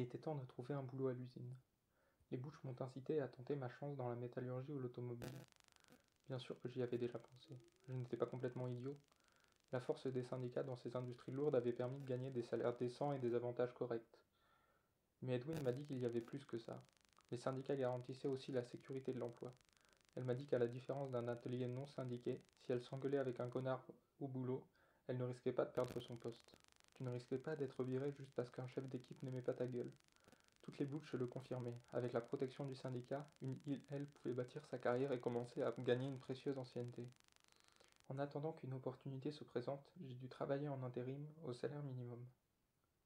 était temps de trouver un boulot à l'usine. Les bouches m'ont incité à tenter ma chance dans la métallurgie ou l'automobile. Bien sûr que j'y avais déjà pensé. Je n'étais pas complètement idiot. La force des syndicats dans ces industries lourdes avait permis de gagner des salaires décents et des avantages corrects. Mais Edwin m'a dit qu'il y avait plus que ça. Les syndicats garantissaient aussi la sécurité de l'emploi. Elle m'a dit qu'à la différence d'un atelier non syndiqué, si elle s'engueulait avec un connard au boulot, elle ne risquait pas de perdre son poste. Tu ne risquais pas d'être viré juste parce qu'un chef d'équipe n'aimait pas ta gueule. Toutes les bouches le confirmaient. Avec la protection du syndicat, une elle, pouvait bâtir sa carrière et commencer à gagner une précieuse ancienneté. En attendant qu'une opportunité se présente, j'ai dû travailler en intérim au salaire minimum.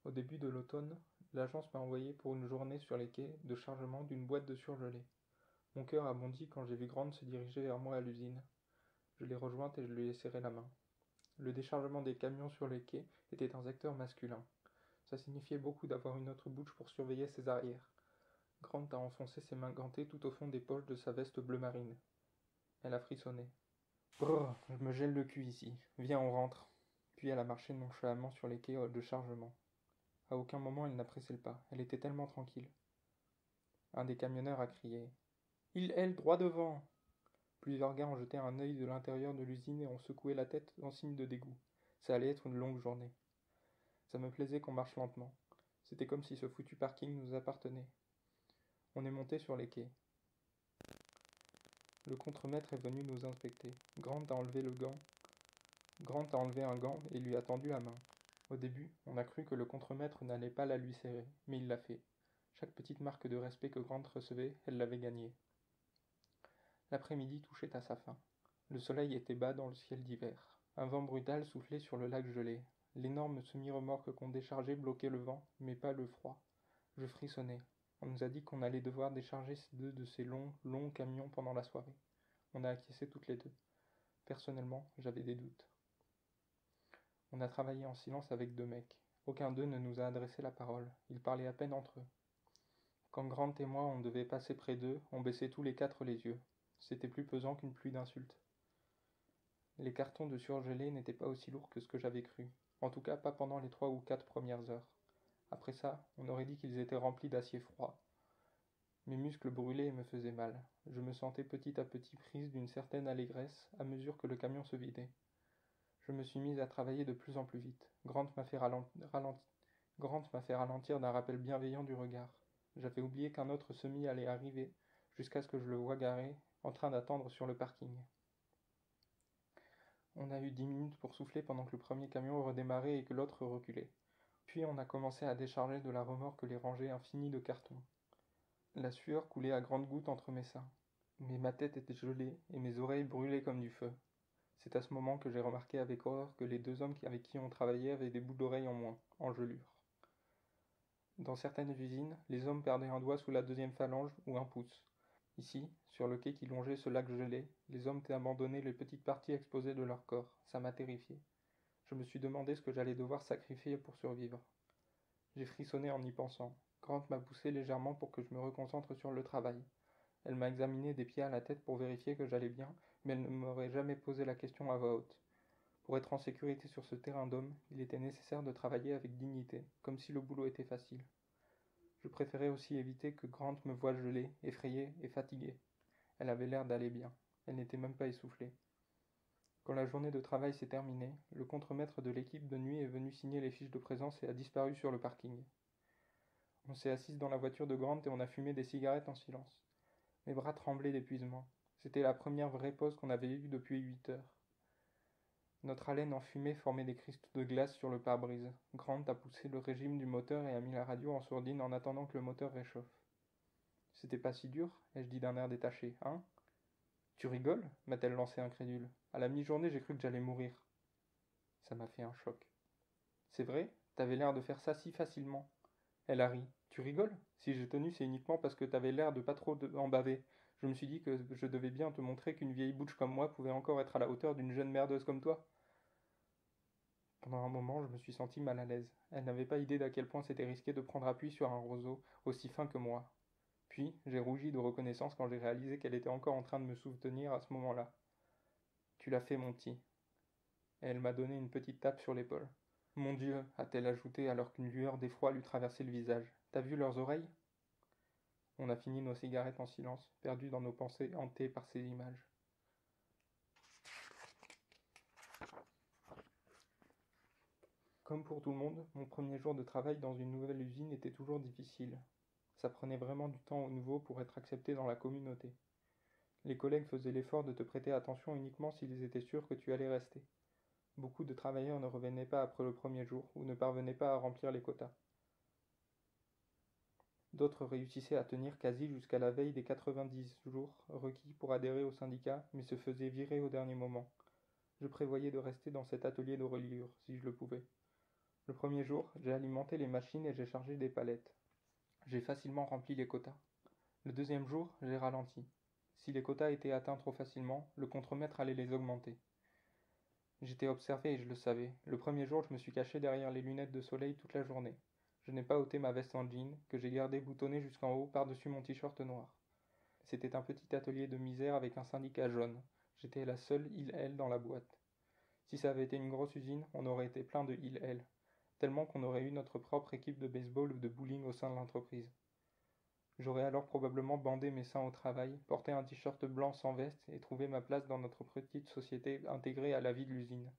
Au début de l'automne, l'agence m'a envoyé pour une journée sur les quais de chargement d'une boîte de surgelés. Mon cœur a bondi quand j'ai vu Grande se diriger vers moi à l'usine. Je l'ai rejointe et je lui ai serré la main. Le déchargement des camions sur les quais était un secteur masculin. Ça signifiait beaucoup d'avoir une autre bouche pour surveiller ses arrières. Grant a enfoncé ses mains gantées tout au fond des poches de sa veste bleu marine. Elle a frissonné. Brrr, je me gèle le cul ici. Viens, on rentre. Puis elle a marché nonchalamment sur les quais de chargement. À aucun moment elle n'a pressé le pas. Elle était tellement tranquille. Un des camionneurs a crié. Il, elle, droit devant. Plusieurs gars ont jeté un œil de l'intérieur de l'usine et ont secoué la tête en signe de dégoût. Ça allait être une longue journée. Ça me plaisait qu'on marche lentement. C'était comme si ce foutu parking nous appartenait. On est monté sur les quais. Le contremaître est venu nous inspecter. Grant a enlevé le gant. Grant a enlevé un gant et lui a tendu la main. Au début, on a cru que le contremaître n'allait pas la lui serrer, mais il l'a fait. Chaque petite marque de respect que Grant recevait, elle l'avait gagnée. L'après-midi touchait à sa fin. Le soleil était bas dans le ciel d'hiver. Un vent brutal soufflait sur le lac gelé. L'énorme semi-remorque qu'on déchargeait bloquait le vent, mais pas le froid. Je frissonnais. On nous a dit qu'on allait devoir décharger deux de ces longs, longs camions pendant la soirée. On a acquiescé toutes les deux. Personnellement, j'avais des doutes. On a travaillé en silence avec deux mecs. Aucun d'eux ne nous a adressé la parole. Ils parlaient à peine entre eux. Quand Grant et moi on devait passer près d'eux, on baissait tous les quatre les yeux. C'était plus pesant qu'une pluie d'insultes. Les cartons de surgelés n'étaient pas aussi lourds que ce que j'avais cru. En tout cas pas pendant les trois ou quatre premières heures. Après ça, on aurait dit qu'ils étaient remplis d'acier froid. Mes muscles brûlaient et me faisaient mal. Je me sentais petit à petit prise d'une certaine allégresse à mesure que le camion se vidait. Je me suis mise à travailler de plus en plus vite. Grant m'a fait, ralentir d'un rappel bienveillant du regard. J'avais oublié qu'un autre semi allait arriver, jusqu'à ce que je le voie garé en train d'attendre sur le parking. On a eu dix minutes pour souffler pendant que le premier camion redémarrait et que l'autre reculait. Puis on a commencé à décharger de la remorque les rangées infinies de cartons. La sueur coulait à grandes gouttes entre mes seins. Mais ma tête était gelée et mes oreilles brûlaient comme du feu. C'est à ce moment que j'ai remarqué avec horreur que les deux hommes avec qui on travaillait avaient des bouts d'oreilles en moins, en gelure. Dans certaines usines, les hommes perdaient un doigt sous la deuxième phalange ou un pouce. Ici, sur le quai qui longeait ce lac gelé, les hommes abandonnaient les petites parties exposées de leur corps. Ça m'a terrifié. Je me suis demandé ce que j'allais devoir sacrifier pour survivre. J'ai frissonné en y pensant. Grant m'a poussé légèrement pour que je me reconcentre sur le travail. Elle m'a examiné des pieds à la tête pour vérifier que j'allais bien, mais elle ne m'aurait jamais posé la question à voix haute. Pour être en sécurité sur ce terrain d'homme, il était nécessaire de travailler avec dignité, comme si le boulot était facile. Je préférais aussi éviter que Grant me voie gelé, effrayé et fatigué. Elle avait l'air d'aller bien. Elle n'était même pas essoufflée. Quand la journée de travail s'est terminée, le contremaître de l'équipe de nuit est venu signer les fiches de présence et a disparu sur le parking. On s'est assis dans la voiture de Grant et on a fumé des cigarettes en silence. Mes bras tremblaient d'épuisement. C'était la première vraie pause qu'on avait eue depuis huit heures. Notre haleine enfumée formait des cristaux de glace sur le pare-brise. Grant a poussé le régime du moteur et a mis la radio en sourdine en attendant que le moteur réchauffe. C'était pas si dur ai-je dit d'un air détaché, hein? Tu rigoles? m'a-t-elle lancé incrédule. À la mi-journée, j'ai cru que j'allais mourir. Ça m'a fait un choc. C'est vrai? T'avais l'air de faire ça si facilement. Elle a ri. Tu rigoles? Si j'ai tenu, c'est uniquement parce que t'avais l'air de pas trop en baver. Je me suis dit que je devais bien te montrer qu'une vieille bouche comme moi pouvait encore être à la hauteur d'une jeune merdeuse comme toi. Pendant un moment, je me suis senti mal à l'aise. Elle n'avait pas idée d'à quel point c'était risqué de prendre appui sur un roseau aussi fin que moi. Puis, j'ai rougi de reconnaissance quand j'ai réalisé qu'elle était encore en train de me soutenir à ce moment-là. Tu l'as fait, mon petit. Et elle m'a donné une petite tape sur l'épaule. Mon Dieu, a-t-elle ajouté alors qu'une lueur d'effroi lui traversait le visage. T'as vu leurs oreilles? On a fini nos cigarettes en silence, perdus dans nos pensées hantées par ces images. Comme pour tout le monde, mon premier jour de travail dans une nouvelle usine était toujours difficile. Ça prenait vraiment du temps au nouveau pour être accepté dans la communauté. Les collègues faisaient l'effort de te prêter attention uniquement s'ils étaient sûrs que tu allais rester. Beaucoup de travailleurs ne revenaient pas après le premier jour ou ne parvenaient pas à remplir les quotas. D'autres réussissaient à tenir quasi jusqu'à la veille des 90 jours requis pour adhérer au syndicat, mais se faisaient virer au dernier moment. Je prévoyais de rester dans cet atelier de reliure, si je le pouvais. Le premier jour, j'ai alimenté les machines et j'ai chargé des palettes. J'ai facilement rempli les quotas. Le deuxième jour, j'ai ralenti. Si les quotas étaient atteints trop facilement, le contremaître allait les augmenter. J'étais observé et je le savais. Le premier jour, je me suis caché derrière les lunettes de soleil toute la journée. Je n'ai pas ôté ma veste en jean, que j'ai gardée boutonnée jusqu'en haut par-dessus mon t-shirt noir. C'était un petit atelier de misère avec un syndicat jaune. J'étais la seule il-elle dans la boîte. Si ça avait été une grosse usine, on aurait été plein de il-elle tellement qu'on aurait eu notre propre équipe de baseball ou de bowling au sein de l'entreprise. J'aurais alors probablement bandé mes seins au travail, porté un t-shirt blanc sans veste et trouvé ma place dans notre petite société intégrée à la vie de l'usine.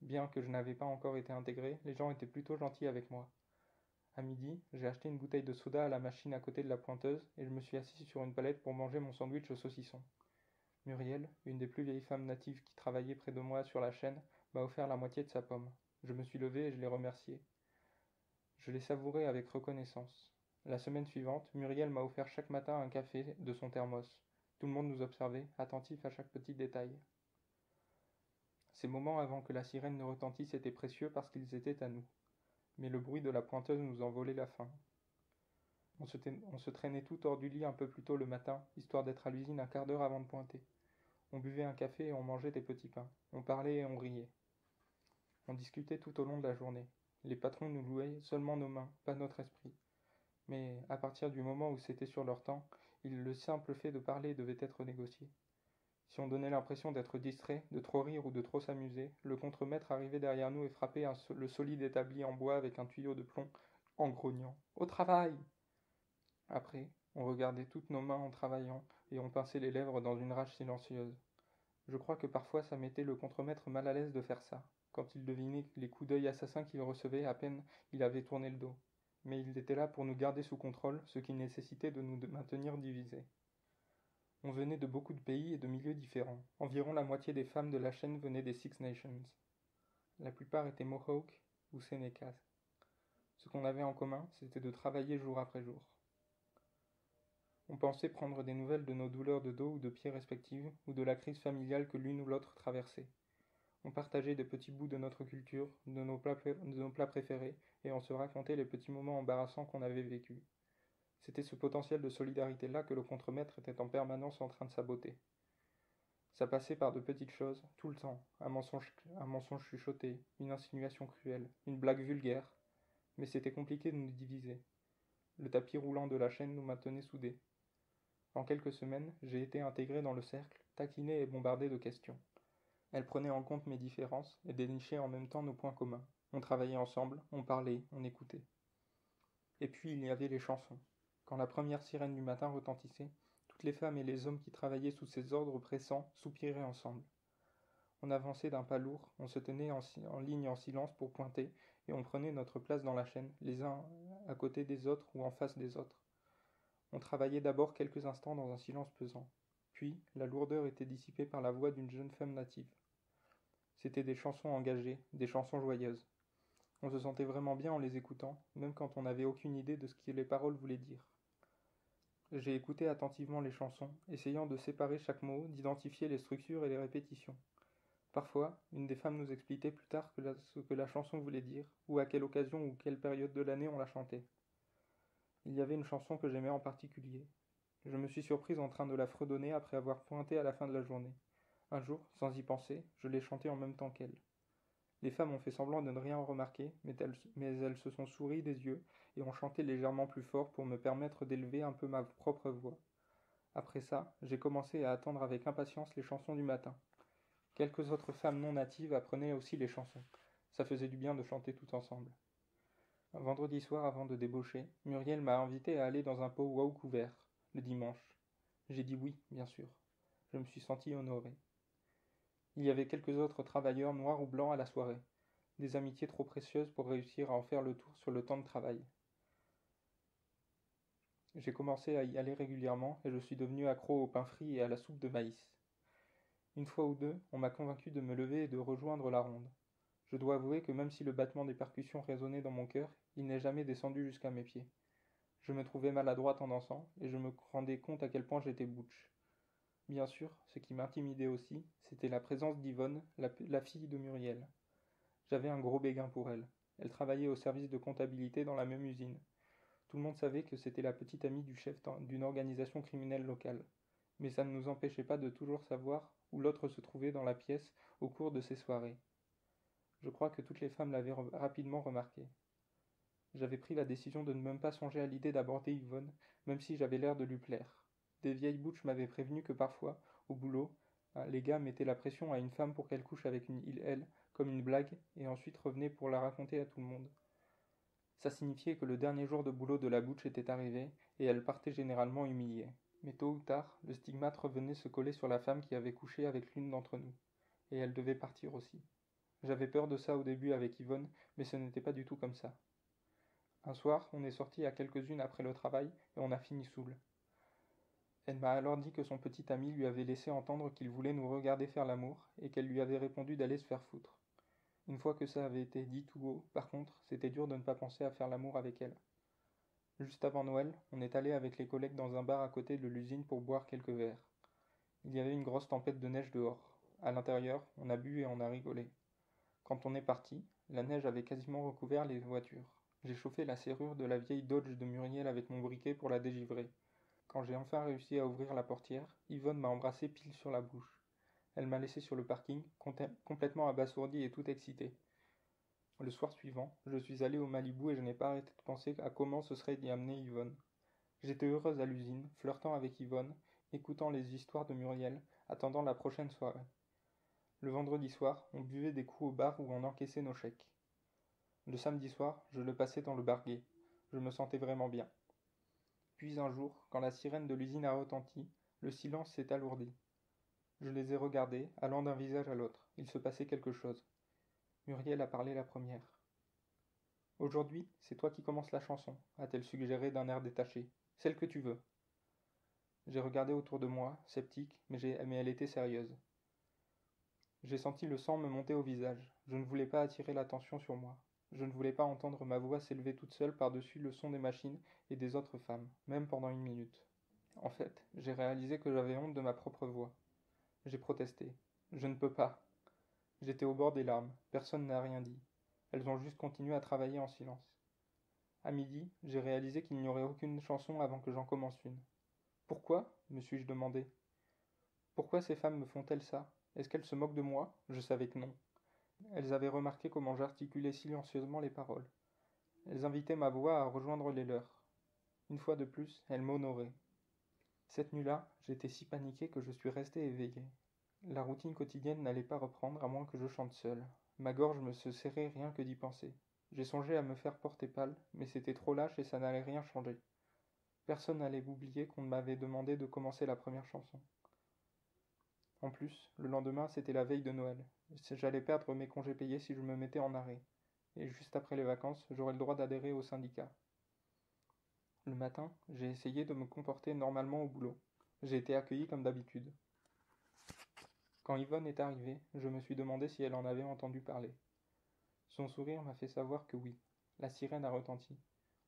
Bien que je n'avais pas encore été intégré, les gens étaient plutôt gentils avec moi. À midi, j'ai acheté une bouteille de soda à la machine à côté de la pointeuse et je me suis assis sur une palette pour manger mon sandwich au saucisson. Muriel, une des plus vieilles femmes natives qui travaillait près de moi sur la chaîne, m'a offert la moitié de sa pomme. Je me suis levé et je l'ai remercié. Je l'ai savouré avec reconnaissance. La semaine suivante, Muriel m'a offert chaque matin un café de son thermos. Tout le monde nous observait, attentif à chaque petit détail. Ces moments avant que la sirène ne retentisse étaient précieux parce qu'ils étaient à nous. Mais le bruit de la pointeuse nous en volait la faim. On se, on se traînait tout hors du lit un peu plus tôt le matin, histoire d'être à l'usine un quart d'heure avant de pointer. On buvait un café et on mangeait des petits pains. On parlait et on riait. On discutait tout au long de la journée. Les patrons nous louaient seulement nos mains, pas notre esprit. Mais à partir du moment où c'était sur leur temps, le simple fait de parler devait être négocié. Si on donnait l'impression d'être distrait, de trop rire ou de trop s'amuser, le contremaître arrivait derrière nous et frappait le solide établi en bois avec un tuyau de plomb, en grognant. Au travail Après, on regardait toutes nos mains en travaillant, et on pinçait les lèvres dans une rage silencieuse. Je crois que parfois ça mettait le contremaître mal à l'aise de faire ça quand il devinait les coups d'œil assassins qu'il recevait à peine il avait tourné le dos. Mais il était là pour nous garder sous contrôle, ce qui nécessitait de nous maintenir divisés. On venait de beaucoup de pays et de milieux différents. Environ la moitié des femmes de la chaîne venaient des Six Nations. La plupart étaient Mohawks ou Senecas. Ce qu'on avait en commun, c'était de travailler jour après jour. On pensait prendre des nouvelles de nos douleurs de dos ou de pieds respectives, ou de la crise familiale que l'une ou l'autre traversait. On partageait des petits bouts de notre culture, de nos, plats, préférés, et on se racontait les petits moments embarrassants qu'on avait vécus. C'était ce potentiel de solidarité-là que le contremaître était en permanence en train de saboter. Ça passait par de petites choses, tout le temps, un mensonge, un mensonge chuchoté, une insinuation cruelle, une blague vulgaire, mais c'était compliqué de nous diviser. Le tapis roulant de la chaîne nous maintenait soudés. En quelques semaines, j'ai été intégré dans le cercle, taquiné et bombardé de questions. Elle prenait en compte mes différences et dénichait en même temps nos points communs. On travaillait ensemble, on parlait, on écoutait. Et puis il y avait les chansons. Quand la première sirène du matin retentissait, toutes les femmes et les hommes qui travaillaient sous ces ordres pressants soupiraient ensemble. On avançait d'un pas lourd, on se tenait en, en, ligne en silence pour pointer, et on prenait notre place dans la chaîne, les uns à côté des autres ou en face des autres. On travaillait d'abord quelques instants dans un silence pesant. Puis, la lourdeur était dissipée par la voix d'une jeune femme native. C'étaient des chansons engagées, des chansons joyeuses. On se sentait vraiment bien en les écoutant, même quand on n'avait aucune idée de ce que les paroles voulaient dire. J'ai écouté attentivement les chansons, essayant de séparer chaque mot, d'identifier les structures et les répétitions. Parfois, une des femmes nous expliquait plus tard ce que la chanson voulait dire, ou à quelle occasion ou quelle période de l'année on la chantait. Il y avait une chanson que j'aimais en particulier. Je me suis surprise en train de la fredonner après avoir pointé à la fin de la journée. Un jour, sans y penser, je l'ai chantée en même temps qu'elle. Les femmes ont fait semblant de ne rien remarquer, mais elles, se sont souries des yeux et ont chanté légèrement plus fort pour me permettre d'élever un peu ma propre voix. Après ça, j'ai commencé à attendre avec impatience les chansons du matin. Quelques autres femmes non natives apprenaient aussi les chansons. Ça faisait du bien de chanter tout ensemble. Un vendredi soir avant de débaucher, Muriel m'a invité à aller dans un pot wow couvert, le dimanche. J'ai dit oui, bien sûr. Je me suis senti honoré. Il y avait quelques autres travailleurs noirs ou blancs à la soirée, des amitiés trop précieuses pour réussir à en faire le tour sur le temps de travail. J'ai commencé à y aller régulièrement et je suis devenu accro au pain frit et à la soupe de maïs. Une fois ou deux, on m'a convaincu de me lever et de rejoindre la ronde. Je dois avouer que même si le battement des percussions résonnait dans mon cœur, il n'est jamais descendu jusqu'à mes pieds. Je me trouvais maladroite en dansant, et je me rendais compte à quel point j'étais butch. Bien sûr, ce qui m'intimidait aussi, c'était la présence d'Yvonne, la, fille de Muriel. J'avais un gros béguin pour elle. Elle travaillait au service de comptabilité dans la même usine. Tout le monde savait que c'était la petite amie du chef d'une organisation criminelle locale. Mais ça ne nous empêchait pas de toujours savoir où l'autre se trouvait dans la pièce au cours de ces soirées. Je crois que toutes les femmes l'avaient rapidement remarqué. J'avais pris la décision de ne même pas songer à l'idée d'aborder Yvonne, même si j'avais l'air de lui plaire. Des vieilles bouches m'avaient prévenu que parfois, au boulot, hein, les gars mettaient la pression à une femme pour qu'elle couche avec une il elle, comme une blague, et ensuite revenaient pour la raconter à tout le monde. Ça signifiait que le dernier jour de boulot de la bouche était arrivé, et elle partait généralement humiliée. Mais tôt ou tard, le stigmate revenait se coller sur la femme qui avait couché avec l'une d'entre nous, et elle devait partir aussi. J'avais peur de ça au début avec Yvonne, mais ce n'était pas du tout comme ça. Un soir, on est sorti à quelques-unes après le travail, et on a fini saoul. Elle m'a alors dit que son petit ami lui avait laissé entendre qu'il voulait nous regarder faire l'amour, et qu'elle lui avait répondu d'aller se faire foutre. Une fois que ça avait été dit tout haut, par contre, c'était dur de ne pas penser à faire l'amour avec elle. Juste avant Noël, on est allé avec les collègues dans un bar à côté de l'usine pour boire quelques verres. Il y avait une grosse tempête de neige dehors. À l'intérieur, on a bu et on a rigolé. Quand on est parti, la neige avait quasiment recouvert les voitures. J'ai chauffé la serrure de la vieille Dodge de Muriel avec mon briquet pour la dégivrer. Quand j'ai enfin réussi à ouvrir la portière, Yvonne m'a embrassé pile sur la bouche. Elle m'a laissé sur le parking, complètement abasourdi et tout excité. Le soir suivant, je suis allé au Malibu et je n'ai pas arrêté de penser à comment ce serait d'y amener Yvonne. J'étais heureuse à l'usine, flirtant avec Yvonne, écoutant les histoires de Muriel, attendant la prochaine soirée. Le vendredi soir, on buvait des coups au bar où on encaissait nos chèques. Le samedi soir, je le passais dans le bar Je me sentais vraiment bien. Puis un jour, quand la sirène de l'usine a retenti, le silence s'est alourdi. Je les ai regardés, allant d'un visage à l'autre. Il se passait quelque chose. Muriel a parlé la première. Aujourd'hui, c'est toi qui commences la chanson, a-t-elle suggéré d'un air détaché. Celle que tu veux. J'ai regardé autour de moi, sceptique, mais, mais elle était sérieuse. J'ai senti le sang me monter au visage. Je ne voulais pas attirer l'attention sur moi. Je ne voulais pas entendre ma voix s'élever toute seule par-dessus le son des machines et des autres femmes, même pendant une minute. En fait, j'ai réalisé que j'avais honte de ma propre voix. J'ai protesté. Je ne peux pas. J'étais au bord des larmes. Personne n'a rien dit. Elles ont juste continué à travailler en silence. À midi, j'ai réalisé qu'il n'y aurait aucune chanson avant que j'en commence une. Pourquoi? me suis-je demandé. Pourquoi ces femmes me font-elles ça? Est-ce qu'elles se moquent de moi? Je savais que non. Elles avaient remarqué comment j'articulais silencieusement les paroles. Elles invitaient ma voix à rejoindre les leurs. Une fois de plus, elles m'honoraient. Cette nuit-là, j'étais si paniqué que je suis resté éveillé. La routine quotidienne n'allait pas reprendre à moins que je chante seul. Ma gorge me se serrait rien que d'y penser. J'ai songé à me faire porter pâle, mais c'était trop lâche et ça n'allait rien changer. Personne n'allait oublier qu'on m'avait demandé de commencer la première chanson. En plus, le lendemain, c'était la veille de Noël. J'allais perdre mes congés payés si je me mettais en arrêt. Et juste après les vacances, j'aurais le droit d'adhérer au syndicat. Le matin, j'ai essayé de me comporter normalement au boulot. J'ai été accueilli comme d'habitude. Quand Yvonne est arrivée, je me suis demandé si elle en avait entendu parler. Son sourire m'a fait savoir que oui. La sirène a retenti.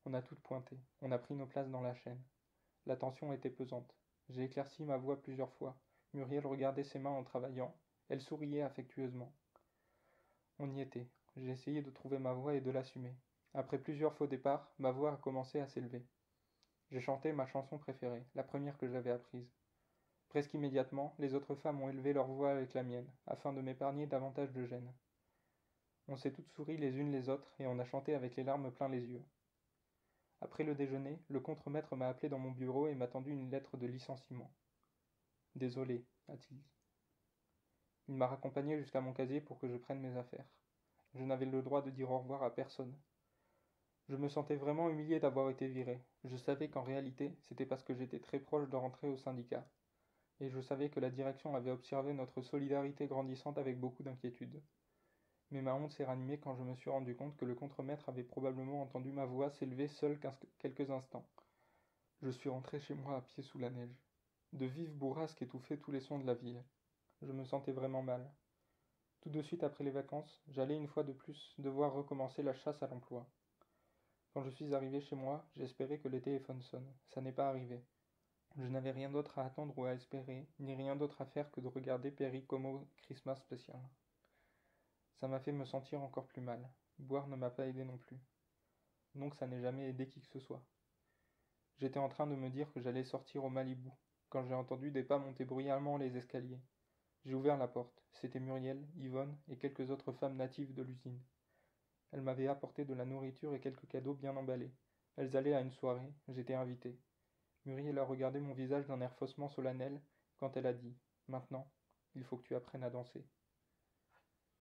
On a toutes pointé. On a pris nos places dans la chaîne. La tension était pesante. J'ai éclairci ma voix plusieurs fois. Muriel regardait ses mains en travaillant. Elle souriait affectueusement. On y était. J'ai essayé de trouver ma voix et de l'assumer. Après plusieurs faux départs, ma voix a commencé à s'élever. J'ai chanté ma chanson préférée, la première que j'avais apprise. Presque immédiatement, les autres femmes ont élevé leur voix avec la mienne, afin de m'épargner davantage de gêne. On s'est toutes souri les unes les autres, et on a chanté avec les larmes plein les yeux. Après le déjeuner, le contremaître m'a appelé dans mon bureau et m'a tendu une lettre de licenciement. Désolé, a-t-il dit. Il m'a raccompagné jusqu'à mon casier pour que je prenne mes affaires. Je n'avais le droit de dire au revoir à personne. Je me sentais vraiment humilié d'avoir été viré. Je savais qu'en réalité, c'était parce que j'étais très proche de rentrer au syndicat. Et je savais que la direction avait observé notre solidarité grandissante avec beaucoup d'inquiétude. Mais ma honte s'est ranimée quand je me suis rendu compte que le contremaître avait probablement entendu ma voix s'élever seule quelques instants. Je suis rentré chez moi à pied sous la neige. De vives bourrasques étouffaient tous les sons de la ville. Je me sentais vraiment mal. Tout de suite après les vacances, j'allais une fois de plus devoir recommencer la chasse à l'emploi. Quand je suis arrivé chez moi, j'espérais que les téléphones sonnent. Ça n'est pas arrivé. Je n'avais rien d'autre à attendre ou à espérer, ni rien d'autre à faire que de regarder Perry Como Christmas Special. Ça m'a fait me sentir encore plus mal. Boire ne m'a pas aidé non plus. Donc ça n'est jamais aidé qui que ce soit. J'étais en train de me dire que j'allais sortir au Malibu, quand j'ai entendu des pas monter bruyamment les escaliers. J'ai ouvert la porte. C'était Muriel, Yvonne et quelques autres femmes natives de l'usine. Elles m'avaient apporté de la nourriture et quelques cadeaux bien emballés. Elles allaient à une soirée, j'étais invité. Muriel a regardé mon visage d'un air faussement solennel quand elle a dit Maintenant, il faut que tu apprennes à danser.